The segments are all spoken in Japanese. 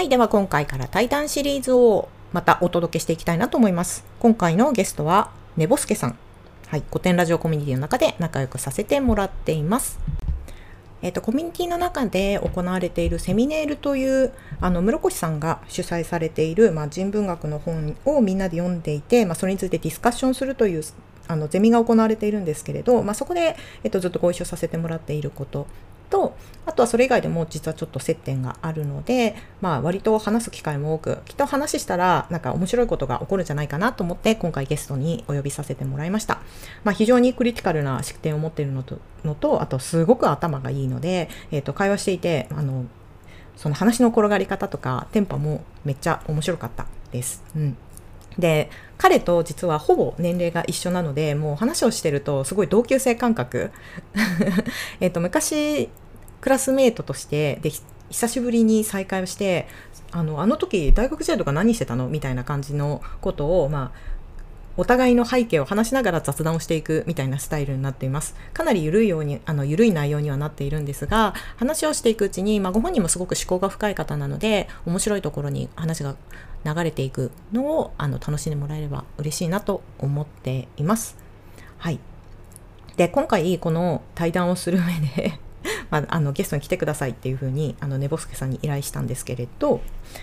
はい、では今回から対談シリーズをまたお届けしていきたいなと思います。今回のゲストは、ねぼすけさん。はい、古典ラジオコミュニティの中で仲良くさせてもらっています。えっ、と、コミュニティの中で行われているセミネールという、あの、室越さんが主催されている、まあ、人文学の本をみんなで読んでいて、まあ、それについてディスカッションするという、あの、ゼミが行われているんですけれど、まあ、そこで、えっ、と、ずっとご一緒させてもらっていることと、あとはそれ以外でも実はちょっと接点があるので、まあ割と話す機会も多く、きっと話したらなんか面白いことが起こるんじゃないかなと思って今回ゲストにお呼びさせてもらいました。まあ非常にクリティカルな視点を持っているのと、のとあとすごく頭がいいので、えっ、と会話していて、あの、その話の転がり方とかテンポもめっちゃ面白かったです。うん。で彼と実はほぼ年齢が一緒なのでもう話をしてるとすごい同級生感覚 えっと昔クラスメートとしてで久しぶりに再会をしてあのあの時大学時代とか何してたのみたいな感じのことをまあお互いの背景を話しながら雑談をしていくみたいなスタイルになっています。かなり緩いように、あの、緩い内容にはなっているんですが、話をしていくうちに、まあ、ご本人もすごく思考が深い方なので、面白いところに話が流れていくのを、あの、楽しんでもらえれば嬉しいなと思っています。はい。で、今回、この対談をする上で まあ、あのゲストに来てくださいっていうふうにあの寝ぼすけさんに依頼したんですけれど、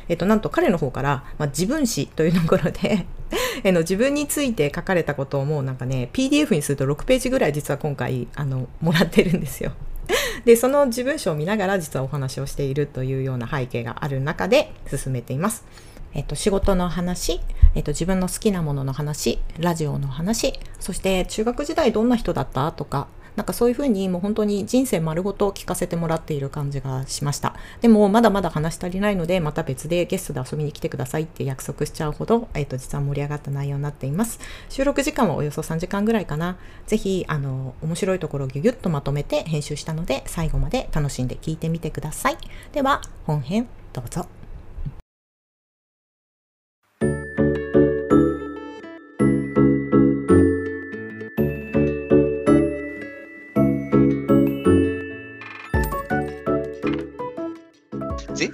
えっと、なんと彼の方から、まあ、自分史というところで えの自分について書かれたことをもうなんかね PDF にすると6ページぐらい実は今回あのもらってるんですよ。でその自分史を見ながら実はお話をしているというような背景がある中で進めています。えっと、仕事の話、えっと、自分の好きなものの話、ラジオの話、そして中学時代どんな人だった？とか、なんかそういうふうにもう本当に人生丸ごと聞かせてもらっている感じがしました。でもまだまだ話足りないので、また別でゲストで遊びに来てくださいって約束しちゃうほど、えっ、と、実は盛り上がった内容になっています。収録時間はおよそ3時間ぐらいかな。ぜひ、あの、面白いところをギュギュッとまとめて編集したので、最後まで楽しんで聞いてみてください。では、本編どうぞ。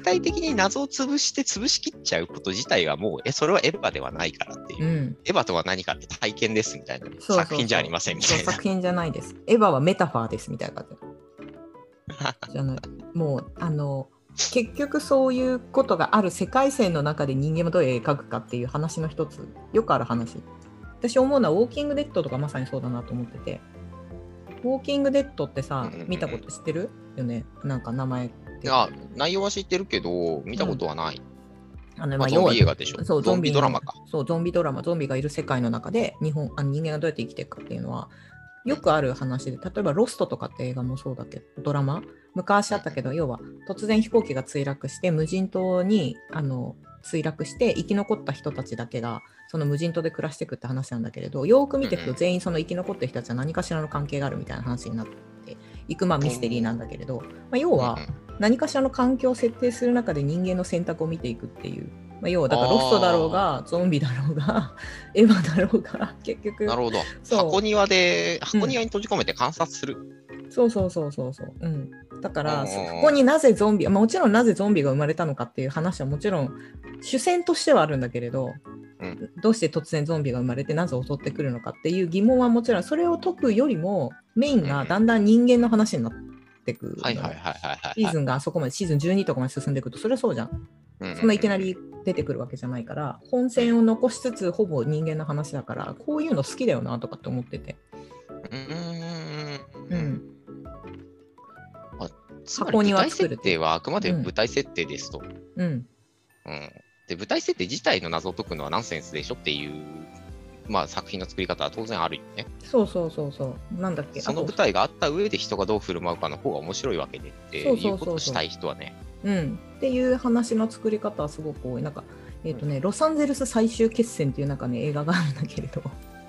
体的に謎を潰して潰しきっちゃうこと自体はもう、え、それはエヴァではないからっていう。うん。エヴァとは何かって体験ですみたいな。作品じゃありませんみたいな。作品じゃないです。エヴァはメタファーですみたいな感じ。じゃない。もう、あの、結局そういうことがある世界線の中で人間をどう描くかっていう話の一つ、よくある話。私思うのはウォーキングデッドとかまさにそうだなと思ってて。ウォーキングデッドってさ見たこと知ってる？よねなんか名前って。あ内容は知ってるけど、見たことはない。あのまあ、ゾンビ映画でしょ。そうゾンビドラマか。そうゾンビドラマゾンビがいる世界の中で日本あ人間がどうやって生きていくかっていうのはよくある話で例えば「ロスト」とかって映画もそうだけどドラマ昔あったけど要は突然飛行機が墜落して無人島にあの墜落して生き残った人たちだけがその無人島で暮らしていくって話なんだけれどよーく見ていくと全員その生き残ってる人たちは何かしらの関係があるみたいな話になっていくまあミステリーなんだけれど、まあ、要は、何かしらの環境を設定する中で人間の選択を見ていくっていう、まあ、要はだからロストだろうがゾンビだろうが エヴァだろうが 結局なるほど。そう。箱庭で、箱庭に閉じ込めて観察する。そうそうそうそうそう、うん、だからうんそこになぜゾンビまあもちろんなぜゾンビが生まれたのかっていう話はもちろん主戦としてはあるんだけれど、うん。どうして突然ゾンビが生まれてなぜ襲ってくるのかっていう疑問はもちろんそれを解くよりもメインがだんだん人間の話になってくるのはいはいはいはいはい。シーズンがあそこまでシーズン12とかまで進んでいくとそれはそうじゃんうんそんないきなり出てくるわけじゃないから、本線を残しつつ、ほぼ人間の話だから、こういうの好きだよなとかって思ってて。うん箱庭舞台作る設定はあくまで舞台設定ですと。うん。うん。で、舞台設定自体の謎を解くのはナンセンスでしょっていう、まあ作品の作り方は当然あるよね。そうそうそうそう。なんだっけ？その舞台があった上で人がどう振る舞うかの方が面白いわけでっていうことをしたい人はね。うん。っていう話の作り方はすごく多い。なんか、えっ、とね、ロサンゼルス最終決戦っていうなんかね、映画があるんだけれど。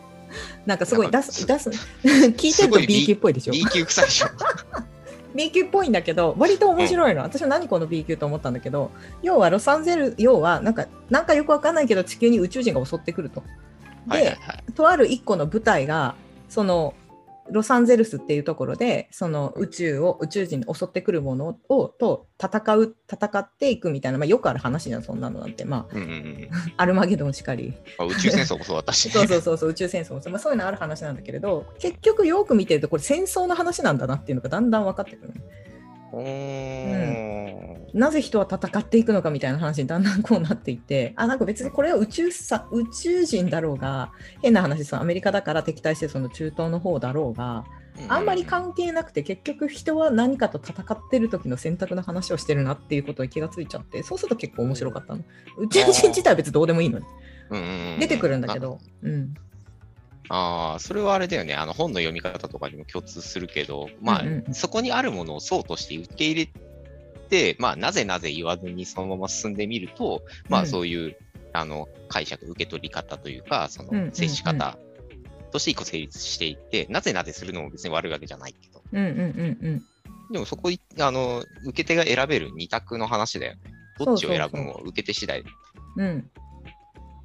なんかすごい出す、出す、聞いてると B 級っぽいでしょ？B 級臭いでしょ。B 級っぽいんだけど、割と面白いの。私は何この B 級と思ったんだけど、要はロサンゼル、要はなんか、なんかよくわかんないけど地球に宇宙人が襲ってくると。で、はいはいはい。とある一個の舞台が、その、ロサンゼルスっていうところでその宇宙を宇宙人に襲ってくるものをと戦う戦っていくみたいな、まあ、よくある話じゃんそんなのなんて。まあうんうんうん アルマゲドンしかり。まあ宇宙戦争もそうだったし、ね。そうそうそうそう宇宙戦争もそう、まあ、そういうのある話なんだけれど結局よく見てるとこれ戦争の話なんだなっていうのがだんだん分かってくるうーん。なぜ人は戦っていくのかみたいな話にだんだんこうなっていってあなんか別にこれは宇宙さ宇宙人だろうが変な話そのアメリカだから敵対してその中東の方だろうがあんまり関係なくて結局人は何かと戦ってる時の選択の話をしてるなっていうことに気がついちゃってそうすると結構面白かったの。宇宙人自体は別にどうでもいいのに。出てくるんだけど。うんああ、それはあれだよね。あの本の読み方とかにも共通するけど、まあ、うんうんうん。そこにあるものをそうとして受け入れて、まあ、なぜなぜ言わずにそのまま進んでみると、まあ、うん。そういう、あの解釈、受け取り方というか、そうんうんうん。の接し方として一個成立していて、なぜなぜするのも別に悪いわけじゃないけど、うんうんうんうん。でもそこい、あの、受け手が選べる二択の話だよね。どっちを選ぶのも受け手次第。うん。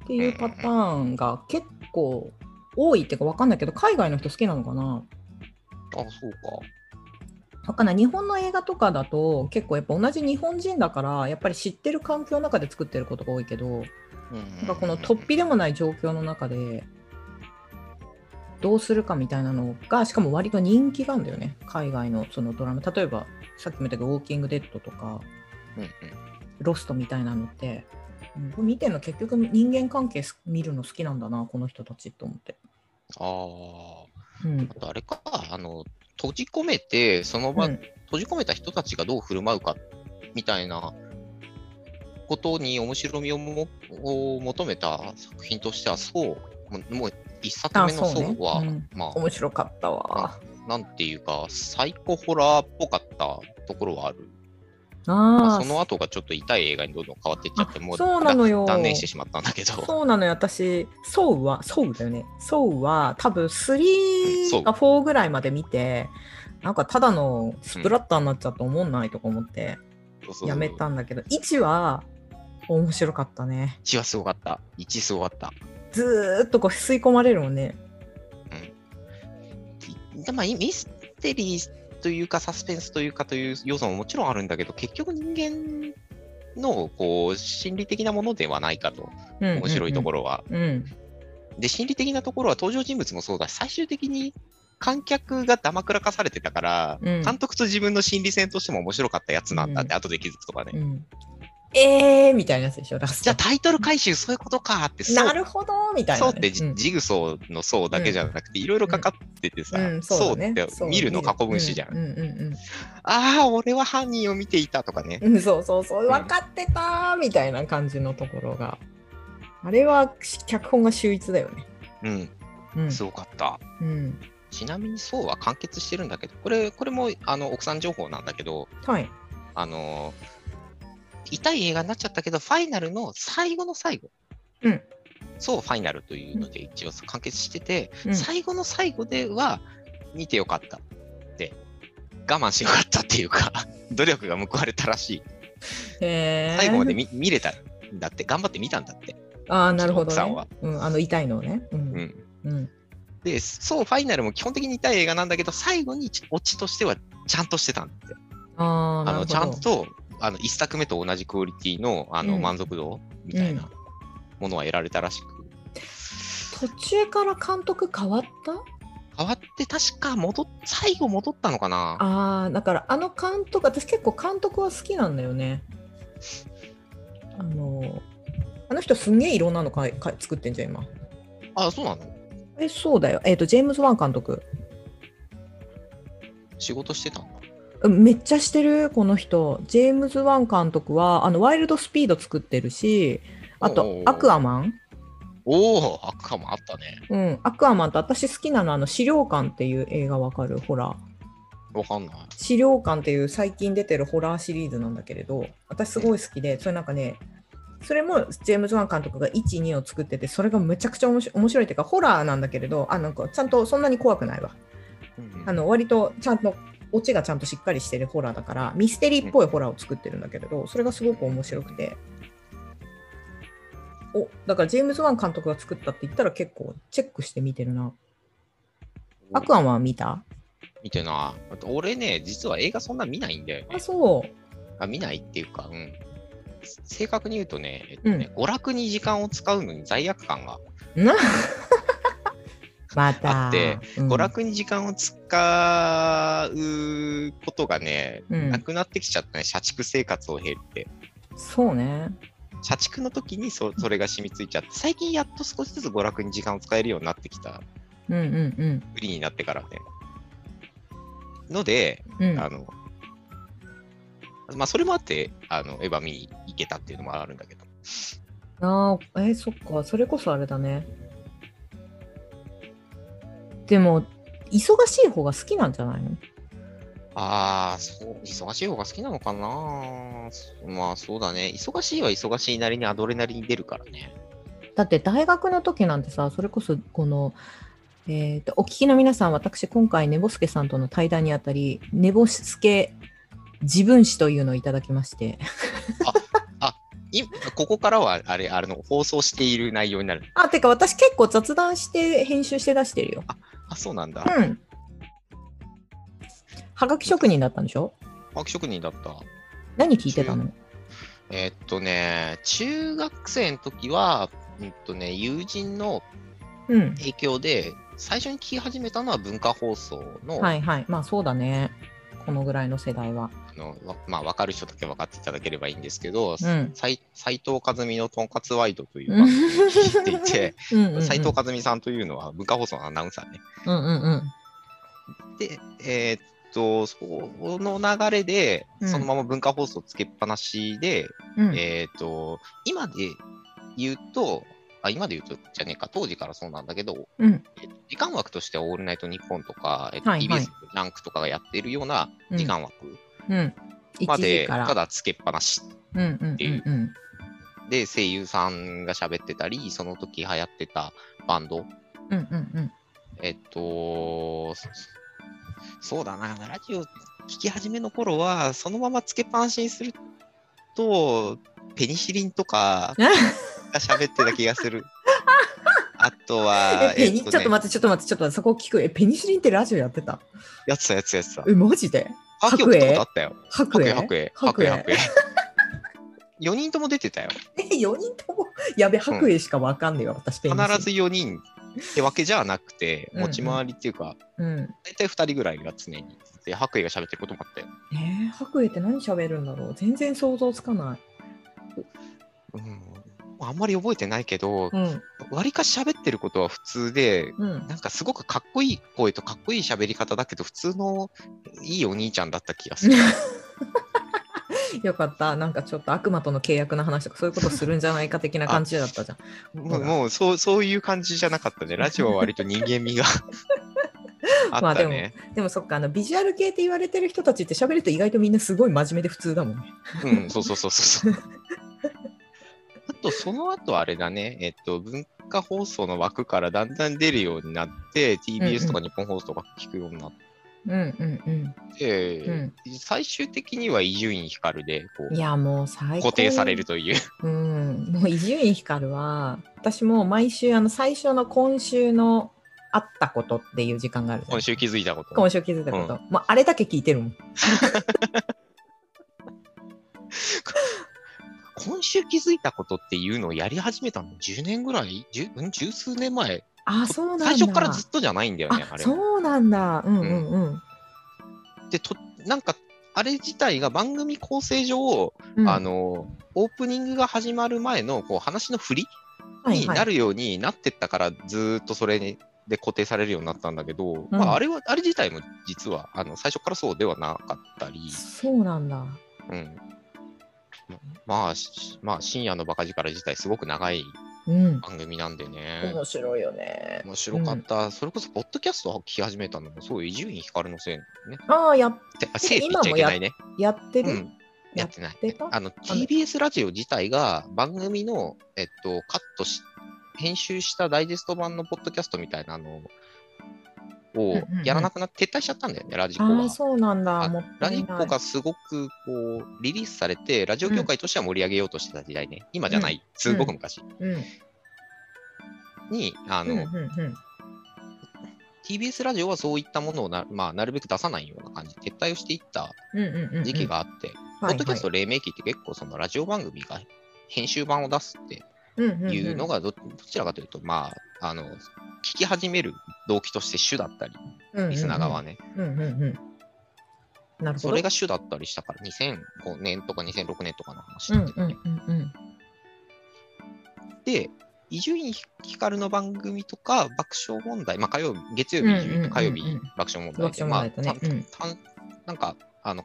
っていうパターンが結構多いっていうか分かんないけど海外の人好きなのかな？あそうか。わかんない。日本の映画とかだと結構やっぱ同じ日本人だからやっぱり知ってる環境の中で作ってることが多いけどなんかこの突飛でもない状況の中でどうするかみたいなのがしかも割と人気があるんだよね。海外のそのドラマ。例えばさっきも言ったけど「ウォーキング・デッド」とかうんうん「ロスト」みたいなのって、うん、これ見てるの結局人間関係す見るの好きなんだなこの人たちと思って。ああ。うんあとあれか、あの、閉じ込めて、その場、うん閉じ込めた人たちがどう振る舞うか、みたいなことに面白みをもを求めた作品としては、そう、もう一作目のあそうねそうんま面白かったわ。あ、なんていうか、サイコホラーっぽかったところはある。まあその後がちょっと痛い映画にどんどん変わっていっちゃって、もうそうなのよ断念してしまったんだけど。そうなのよ、私、ソウは、ソウだよね。ソウは、多分うんソ3ウか4ぐらいまで見て、なんかただのスプラッターになっちゃって思んないとか思って、やめたんだけど、1は面白かったね。1はすごかった。1すごかった。ずーっとこう吸い込まれるもんね。でまあ、ミステリーというかサスペンスというかという要素ももちろんあるんだけど、結局人間のこう心理的なものではないかと、うん面白いところ。ろは。うん。で、心理的なところは登場人物もそうだし、最終的に観客がだまくらかされてたから、うん監督と自分の心理戦としても面白かったやつなんだって、う後で気づくとかね。うん、えーみたいなやつでしょ、ラストじゃあタイトル回収そういうことかって、なるほどみたいな、ね。そうってジ,、グソーの層だけじゃなくて、いろいろかかっててさ、うん、そねって見るの過去分詞じゃん。ああ、俺は犯人を見ていたとかね。うんうん、そうそうそう、分かってたーみたいな感じのところが。あれは脚本が秀逸だよね。うん、うん。すごかった。うん、ちなみにそうは完結してるんだけど、これこれもあの奥さん情報なんだけど、はい。あの痛い映画になっちゃったけど、ファイナルの最後の最後、うん。そうファイナルというので一応完結してて、うん最後の最後では見てよかったって、我慢しよかったっていうか、努力が報われたらしい。へー最後まで見見れたんだって、頑張って見たんだって。ああ、なるほどね奥さんは。うん、あの痛いのをね。う。うんんうん。で、そう、ファイナルも基本的に痛い映画なんだけど、最後にオチとしてはちゃんとしてたんだって。あのなるほど。ちゃんとあの一作目と同じクオリティのあのうん満足度みたいなものは得られたらしく、途中から監督変わった？変わって確か戻っ最後戻ったのかな？ああ、だからあの監督、私結構監督は好きなんだよね。あの、あの人すんげえいろんなのかいかい作ってんじゃん、今。あそうなの？え、そうだよ。えっ、と、ジェームズ・ワン監督。仕事してたんだうんめっちゃしてる、この人。ジェームズ・ワン監督は、あの、ワイルド・スピード作ってるし、あとアクアマン。おおアクアもあったねうん、アクアマンと私好きなのは、あの、死霊館っていう映画わかる？ホラー。わかんない資料館っていう最近出てるホラーシリーズなんだけれど私すごい好きでそれなんかねそれもジェームズ・ワン監督が12を作っててそれがむちゃくちゃ面白い面白いっていうかホラーなんだけれどあなんかちゃんとそんなに怖くないわうんあの割とちゃんとオチがちゃんとしっかりしてるホラーだからミステリーっぽいホラーを作ってるんだけれどそれがすごく面白くておだからジェームズ・ワン監督が作ったって言ったら結構チェックして見てるなアクアマンは見た？見てな。俺ね、実は映画そんな見ないんだよねあ、。そう。あ見ないっていうか、うん。正確に言うとね、えっとね娯楽に時間を使うのに罪悪感が、な また。あってうん娯楽に時間を使うことがね、うんなくなってきちゃったね、社畜生活を経って。そうね。社畜の時にそそれが染みついちゃって、最近やっと少しずつ娯楽に時間を使えるようになってきた、うんうん不利になってからね。ので、うん。うん、あの、まあ、それもあって、あの、エヴァ見に行けたっていうのもあるんだけど。あーえーそっか、それこそあれだね。でも、忙しい方が好きなんじゃないの？ああ、そう、忙しい方が好きなのかな？まあ、そうだね。忙しいは忙しいなりにアドレナリン出るからね。だって大学の時なんてさ、それこそこの、えーと、お聞きの皆さん、私今回、ねぼすけさんとの対談にあたり、ねぼすけ自分史というのをいただきまして、いここからは、あれ、あの、放送している内容になる。あ、てか私結構雑談して編集して出してるよ。あ、そうなんだ。うん。はがき職人だったんでしょ？パーク職人だった。何聞いてたの？えーっとね、中学生の時は、うんとね、友人のうん。影響で、最初に聞き始めたのは文化放送の、はいはい。まあそうだね。このぐらいの世代は。あのわまあ、分かる人だけ分かっていただければいいんですけど、うん。藤和美のとんかつワイドという番組を聞いていて、うんうんうん斉藤和美さんというのは文化放送のアナウンサーね。うんうんうん。で、えーっと、その流れで、うんそのまま文化放送つけっぱなしで、うんえーっと、今で言うと、あ今で言うとじゃねえか、当時からそうなんだけど、うんえっと時間枠としてはオールナイトニッポンとか、えっとはいはい TBS ランクとかがやっているような時間枠うん。1まで。ただつけっぱなしうんうんう。で、声優さんが喋ってたり、その時流行ってたバンド、うんうんうん。えっと、そそうだな、ラジオ聞き始めの頃は、そのままつけっぱなしにすると、ペニシリンとかが喋ってた気がする。あとはえ、、ペニ、えっとねちょっと待って、ちょっと待って、ちょっと待って、そこ聞く。え、ペニシリンってラジオやってた？やってたやつやってた。え、マジで？あ、今日ったことあったよ。白白衣衣、白衣、白衣、白衣。4 人とも出てたよ。え、4人とも、やべ、白衣しかわかんねえわ、私、ペニシリン。必ず4人ってわけじゃなくて、うんうん持ち回りっていうか、うん。大体2人ぐらいが常に。で、白衣が喋ってることもあって。えー、白衣って何喋るんだろう？全然想像つかない。うん。あんまり覚えてないけど、うん。わりかし喋ってることは普通で、うん。なんかすごくかっこいい声とかっこいい喋り方だけど、普通のいいお兄ちゃんだった気がする。よかった。なんかちょっと悪魔との契約の話とかそういうことするんじゃないか的な感じだったじゃん。もうもうそうそういう感じじゃなかったね。ラジオは割と人間味が あまあでも。でもそっか、あのビジュアル系って言われてる人たちって喋ると意外とみんなすごい真面目で普通だもんね。うん、そうそうそうそうそう。あと、その後あれだね、えっと、文化放送の枠からだんだん出るようになって、TBS とか日本放送とか聞くようになっうんうんて、うん最終的には伊集院光でこうん。いうやもう最高。固定される。という。うん。もう伊集院光は、私も毎週あの最初の今週のあったことっていう時間がある今週気づいたこと。今週気づいたこと。まあ、あれだけ聞いてるもん。今週気づいたことっていうのをやり始めたの10年ぐらい？十数年前？あ、そうなんだ。最初からずっとじゃないんだよね、ああ、れ。そうなんだ。うんうんうん。でと、なんか、あれ自体が番組構成上、うんあの、オープニングが始まる前のこう話の振りはいはいになるようになってったから、ずーっとそれにで固定されるようになったんだけど、うんまあ、あれは、あれ自体も実は、あの、最初からそうではなかったり、そうなんだ。うん。まあ、しまあ、深夜のバカ力自体すごく長いうん。番組なんでね。面白いよね。面白かった、それこそ、ポッドキャストを聞き始めたのも、そう、伊集院光のせいね。ああ、やてあせいって言っちゃいけないね。やってる、うん。やってない。あの、TBS ラジオ自体が番組の、えっと、カットし、編集した？ダイジェスト版のポッドキャストみたいなのをうんうんうんやらなくなって撤退しちゃったんだよね、ラジコあがあ、。そうなんだ。ラ。ジコがすごくこうリリースされて、ラジオ業界としては盛り上げようとしてた時代ね、今じゃない、すごく昔うん。に、あの。TBS ラジオはそういったものをな,、まあ、なるべく出さないような感じで撤退をしていった時期があって、ポッドキャスト黎明期って結構そのラジオ番組が編集版を出すっていうのが、がどどちらかというと、まあ、あの、聞き始める動機として主だったり、リスナー側はね。それが主だったりしたから、2005年とか2006年とかの話だけどね。で、伊集院光の番組とか爆笑問題、まあ火曜日、月曜日火曜日爆笑問題爆笑問題とね。まあたうん。たなんか、あの、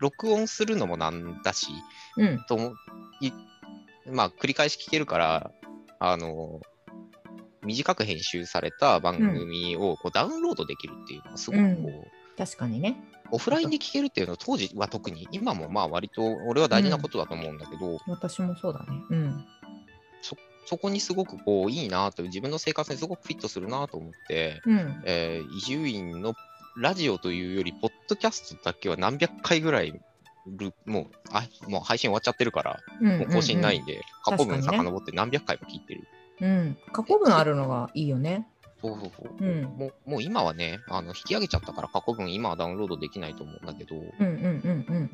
録音するのもなんだし、うん。とまあ、繰り返し聞けるから、あの、短く編集された番組をこうダウンロードできるっていうのがすごくこう、確かにね。オフラインで聞けるっていうのは当時は特に、今もまあ割と俺は大事なことだと思うんだけど、私もそうだね。うん。そこにすごくこういいなと、自分の生活にすごくフィットするなと思って、うん。えー伊集院のラジオというより、ポッドキャストだけは何百回ぐらいる、もうあもう配信終わっちゃってるから、うんもう更新ないんで、過去分遡って何百回も聞いてる。うん。過去文あるのがいいよね。そうそうそう。うんもうもう今はね、あの引き上げちゃったから過去分今はダウンロードできないと思うんだけど、うんうんうん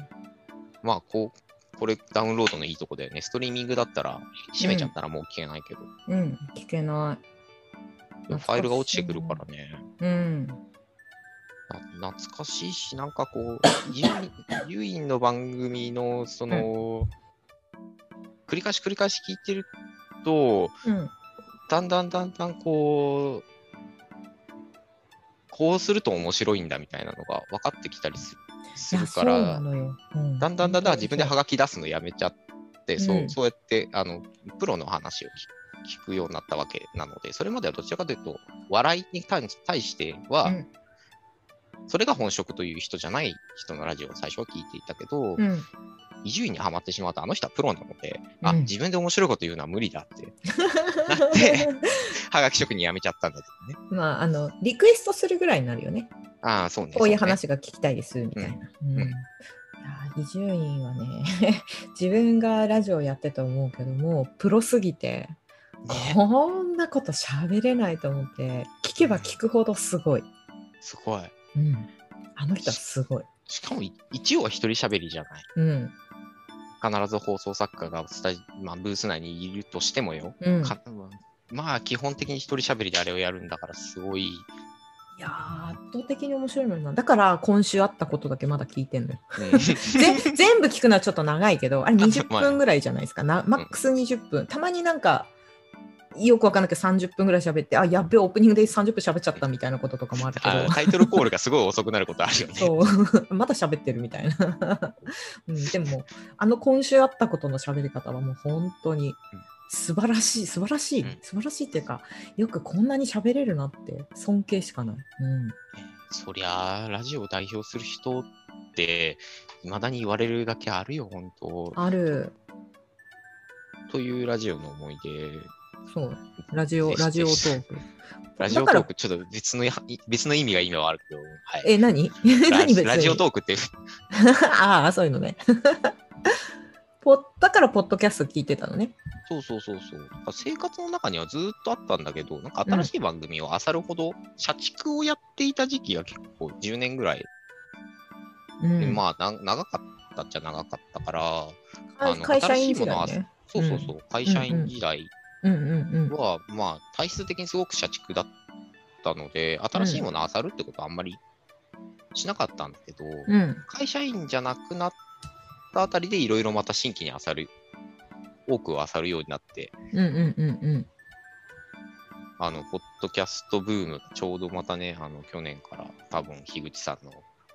まあこう、これダウンロードのいいとこだよね。ストリーミングだったら、閉めちゃったらもう聞けないけど、うん。うん。聞けなファイルが落ちてくるからね。い。うん。な懐かしいし、なんかこう、伊集院伊集院の番組の、その、繰り返し繰り返し聞いてると、うん。だんだんだんだんこう、こうすると面白いんだみたいなのが分かってきたりするからそうん。だんだんだんだん自分でハガキ出すのやめちゃって、そううん。そうやってあのプロの話を聞聞くようになったわけなので、それまではどちらかというと、笑いに対対しては、うんそれが本職という人じゃない人のラジオを最初は聞いていたけど、うん。伊集院にはまってしまうと、あの人はプロなので、あ、うん自分で面白いこと言うのは無理だって、なって、はがき職人辞めちゃったんだけどね。まあ、あの、リクエストするぐらいになるよね。ああ、そうね。こういう話が聞きたいです、みたいな。うん伊集院はね、自分がラジオやってて思うけども、プロすぎて、ねこんなこと喋れないと思って、聞けば聞くほどすごい。すごい。うん。あの人はすごい。しかもい一応は一人喋りじゃない。うん。必ず放送作家がスタジ、まあ、ブース内にいるとしてもよ。うん。かまあ、基本的に一人喋りであれをやるんだから、すごい。いやー圧倒的に面白いのにな。だから今週あったことだけまだ聞いてんのよ。うん ぜ全部聞くのはちょっと長いけど、あれ20まあ分ぐらいじゃないですか。なマックス20分。たまになんか、よくわかんないけど30分ぐらい喋って、あ、やっべえ、オープニングで30分喋っちゃったみたいなこととかもあるけど。あタイトルコールがすごい遅くなることあるよね。そう まだ喋ってるみたいな、うん、でもあの今週あったことの喋り方はもう本当に素晴らしい素晴らしい、うん素晴らしいっていうかよくこんなに喋れるなって尊敬しかない、うん、そりゃあ、ラジオを代表する人って、未だに言われるだけあるよ、本当。あるというラジオの思い出。そう。ラジオ ラジオトーク。ラジオトーク、ちょっと別のや 別の意味が今はあるけど、はい。え何？ラ何ラジオトークって、ああそういうのね。ポッだからポッドキャスト聞いてたのね。そうそうそうそう。生活の中にはずっとあったんだけど、なんか新しい番組を漁るほど、社畜をやっていた時期が結構10年ぐらい、うん、まあな長かったっちゃ長かったから、あの会社員時代ね。そうそうそう、会社員時代うん。うんうんは、まあ体質的にすごく社畜だったので、新しいものを漁るってことはあんまりしなかったんだけど、うん。会社員じゃなくなったあたりでいろいろまた新規に漁る、多くを漁るようになって、うんうんうんうん。あの、ポッドキャストブーム、ちょうどまたね、あの、去年から多分、樋口さんの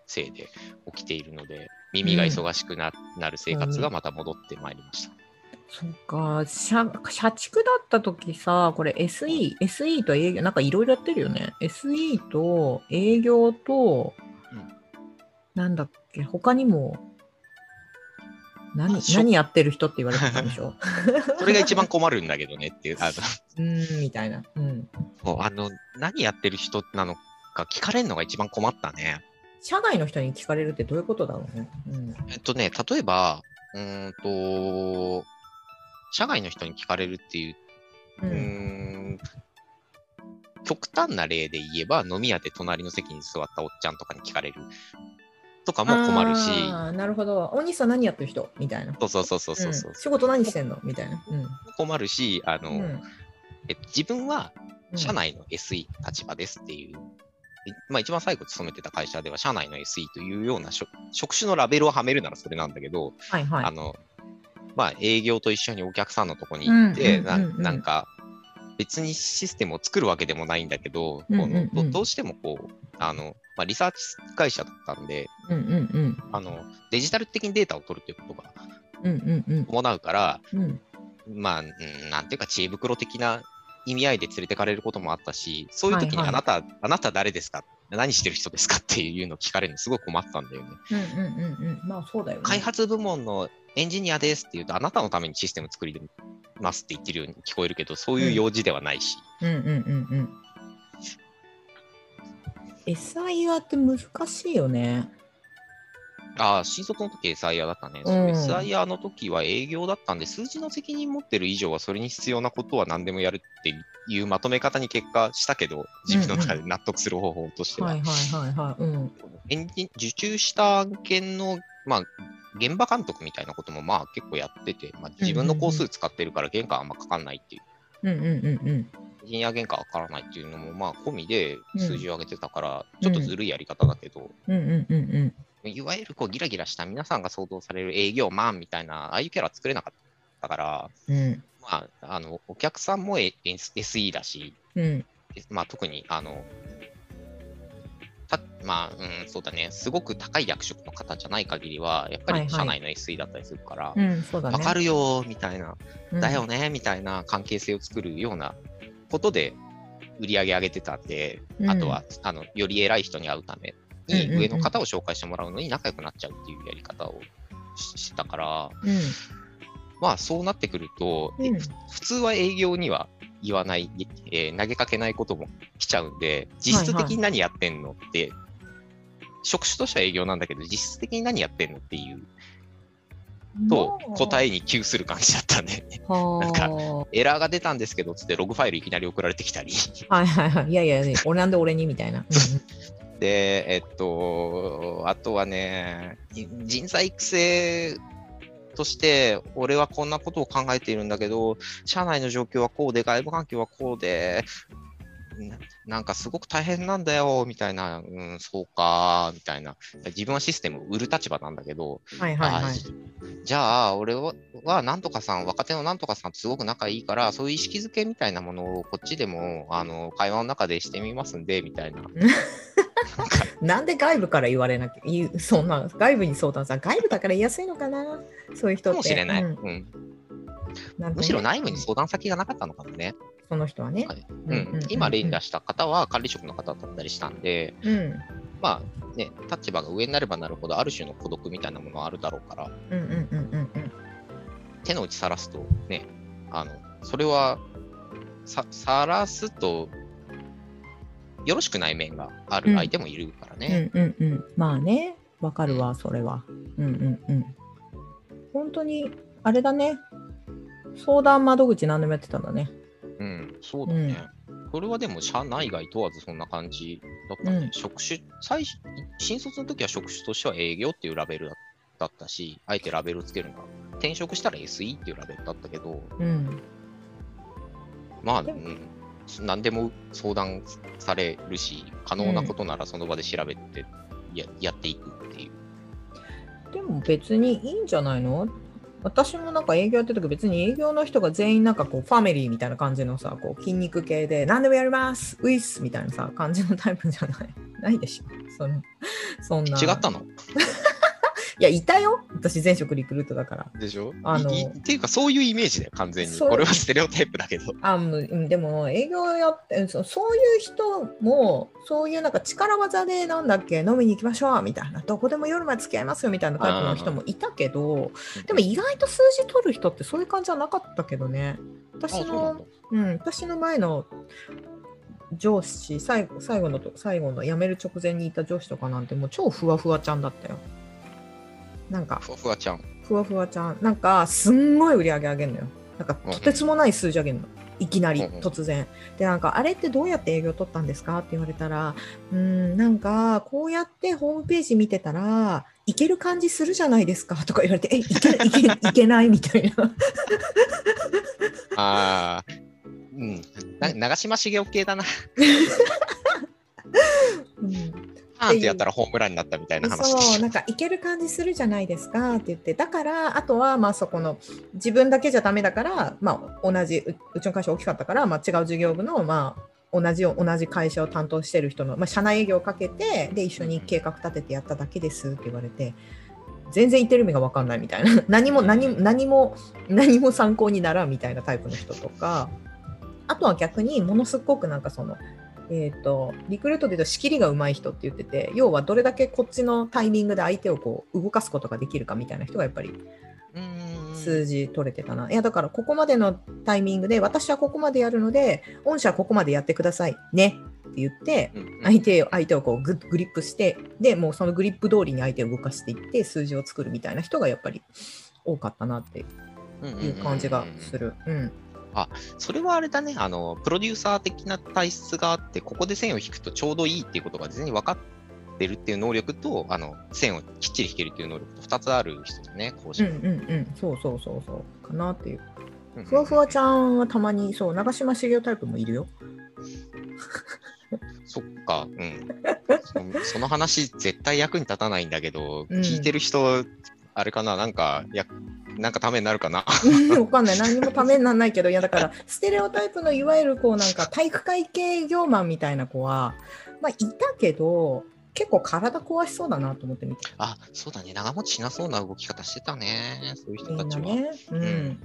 せいで起きているので、耳が忙しくな,、なる生活がまた戻ってまいりました。そっか社、社畜だった時さ、これ SE、SE と営業、なんかいろいろやってるよね。SE と営業と、うんなんだっけ、他にも、何何やってる人って言われてたんでしょ それが一番困るんだけどねっていう、あの、うーん、みたいな。うん。もうあの何やってる人なのか聞かれるのが一番困ったね。社外の人に聞かれるってどういうことだろうね。うん。えっとね、例えば、うーんと、社外の人に聞かれるっていう、ううーん。ん、極端な例で言えば、飲み屋で隣の席に座ったおっちゃんとかに聞かれるとかも困るし、なるほど。お兄さん何やってる人？みたいな。そうそうそうそうそうそううん仕事何してんの？みたいな。困るし、あの、うん。うんえ自分はうん社内の SE 立場ですっていう、いまあ一番最後勤めてた会社では社内の SE というような職職種のラベルをはめるならそれなんだけど、はいはい。あの、まあ営業と一緒にお客さんのとこに行って、なうんか、別にシステムを作るわけでもないんだけど、このどどうしてもこう、あの、まあ、リサーチ会社だったんで。あの、デジタル的にデータを取るということがうんうんうん伴うから、うん。まあ、うんなんていうか、知恵袋的な意味合いで連れてかれることもあったし、そういう時はいはいにあなた、あなた誰ですか何してる人ですか？っていうのを聞かれるのすごい困ったんだよね。うんうんうんうん。まあそうだよね。開発部門のエンジニアですって言うと、あなたのためにシステム作りますって言ってるように聞こえるけど、そういう用事ではないし。うんうんうんうん。SIR って難しいよね。ああ、新卒の時 SIR だったね。うん SIR の時は営業だったんで、数字の責任持ってる以上はそれに必要なことは何でもやるっていうまとめ方に結果したけど、自分の中で納得する方法としては。はいはいはいはい。うん。エンジン受注した案件の、まあ、現場監督みたいなこともまあ結構やってて、まあ、自分の工数使ってるから原価あんまかかんないっていう、うんうんうんうん。エンジニア原価かからないっていうのもまあ込みでうん数字を上げてたから、ちょっとずるいやり方だけど、うんうんうんうん。いわゆるこうギラギラした皆さんが想像される営業マンみたいな、ああいうキャラ作れなかったから、うん。まあ、あのお客さんも A- SE だし、うん。まあ、特にあのたまあ、うん、そうだね、すごく高い役職の方じゃない限りは、やっぱはいはい。り社内の SE だったりするから、わ、うん、そうだね。かるよみたいな、うん。だよねみたいな関係性を作るようなことで売り上げ上げてたんで、うん。あとはあのより偉い人に会うために、上の方を紹介してもらうのに仲良くなっちゃうっていうやり方をししてたから、うん。まあそうなってくると、えうん。ふ普通は営業には言わない、えー投げかけないことも来ちゃうんで、実質的に何やってんのって、職種としては営業なんだけど、実質的に何やってんのっていうと答えに窮する感じだったんで、は なんかあエラーが出たんですけどつってログファイルいきなり送られてきたり、はいはいはい。いやいや、俺なんで俺にみたいな。で、えっと、あとはね、人材育成として、俺はこんなことを考えているんだけど、社内の状況はこうで、外部環境はこうで、ななんかすごく大変なんだよ、みたいな、うん、そうか、みたいな。自分はシステムを売る立場なんだけど、はいはいはい。あじゃあ、俺は、はなんとかさん、若手のなんとかさんとすごく仲いいから、そういう意識づけみたいなものをこっちでも、あの、会話の中でしてみますんで、みたいな。なんで外部から言われなきゃ そんな外部に相談さ外部だから言いやすいのかなそういう人って。かもしれない。ううん。ねむしろ内部に相談先がなかったのかもね。その人はね、はい。うんうん。今例に出した方は管理職の方だったりしたんで、うん。まあね、立場が上になればなるほど、ある種の孤独みたいなものはあるだろうから、うんうんうんうんうん。手の内さらすとね、あの、それは、さ、さらすと、よろしくない面がある相手もいるからね。うんうんうん。まあね。わかるわそれは。うんうんうん。本当にあれだね。相談窓口何でもやってたんだね。うん、そうだね。それはでも、社内外問わずそんな感じだったね。うん。職種、最初、新卒の時は職種としては営業っていうラベルだだったし、あえてラベルをつけるのが、転職したら SE っていうラベルだったけど、うん。まあ、うん、何でも相談されるし、可能なことならその場で調べてや,、やっていくっていう。でも別にいいんじゃないの？私もなんか営業やってる時別に営業の人が全員なんかこうファミリーみたいな感じのさこう筋肉系で何でもやりますウィスみたいなさ感じのタイプじゃない？ないでしょ？そのそんな。違ったの？いやいたよ。私前職リクルートだから。でしょ？あのっていうか、そういうイメージだよ、完全に。これはステレオタイプだけど。あでも営業やってそそういう人もそういうなんか力技でなんだっけ飲みに行きましょうみたいな。どこでも夜まで付き合いますよみたいなタイプの人もいたけどでも意外と数字取る人ってそういう感じじゃなかったけどね。あ、私のだ。うん、私の前の上司最後最後のと最後の辞める直前にいた上司とかなんてもう超ふわふわちゃんだったよなんかふわふわちゃん。ふわふわちゃんなんかすんごい売り上げ上げるのよなんかうんとてつもない数字上げるのいきなり突然。でなんかあれってどうやって営業取ったんですか？って言われたらうんなんかこうやってホームページ見てたらいける感じするじゃないですか？とか言われてえいけいけ いけない？みたいな。ああ、うん。な長嶋茂雄系だな。うんパーンってやったらホームランになったみたいな話そうなんかいける感じするじゃないですかって言ってだからあとはまあそこの自分だけじゃダメだから、まあ、同じううちの会社大きかったから、まあ、違う事業部の、まあ、同じよ同じ会社を担当してる人の、まあ、社内営業をかけてで一緒に計画立ててやっただけですって言われて全然言ってる意味が分かんないみたいな。何も何も何も何も参考にならんみたいなタイプの人とかあとは逆にものすごくなんかそのえー、とリクルートで言うと仕切りが上手い人って言ってて要はどれだけこっちのタイミングで相手をこう動かすことができるかみたいな人がやっぱり数字取れてたな。いやだからここまでのタイミングで私はここまでやるので御社はここまでやってくださいねって言って相手を相手をこうググリップしてでもうそのグリップ通りに相手を動かしていって数字を作るみたいな人がやっぱり多かったなっていう感じがする。うんそれはあれだね、あの、プロデューサー的な体質があって、ここで線を引くとちょうどいいっていうことが事前に分かってるっていう能力と、あの、線をきっちり引けるっていう能力と2つある人だね、講師。うんうんうん。そうそうそうそう。かなっていう。うんふわふわちゃんはたまにそう長嶋茂雄タイプもいるよ。そっか、うん。そその話、絶対役に立たないんだけど、うん。聞いてる人、あれかな、なんか、やなんかためになるかな？わかんない。何にもためにならないけどいやだからステレオタイプのいわゆるこうなんか体育会系業マンみたいな子はまあいたけど結構体壊しそうだなと思って見て。あ、そうだね、長持ちしなそうな動き方してたね、そういう人みたちは。ね。うん。うん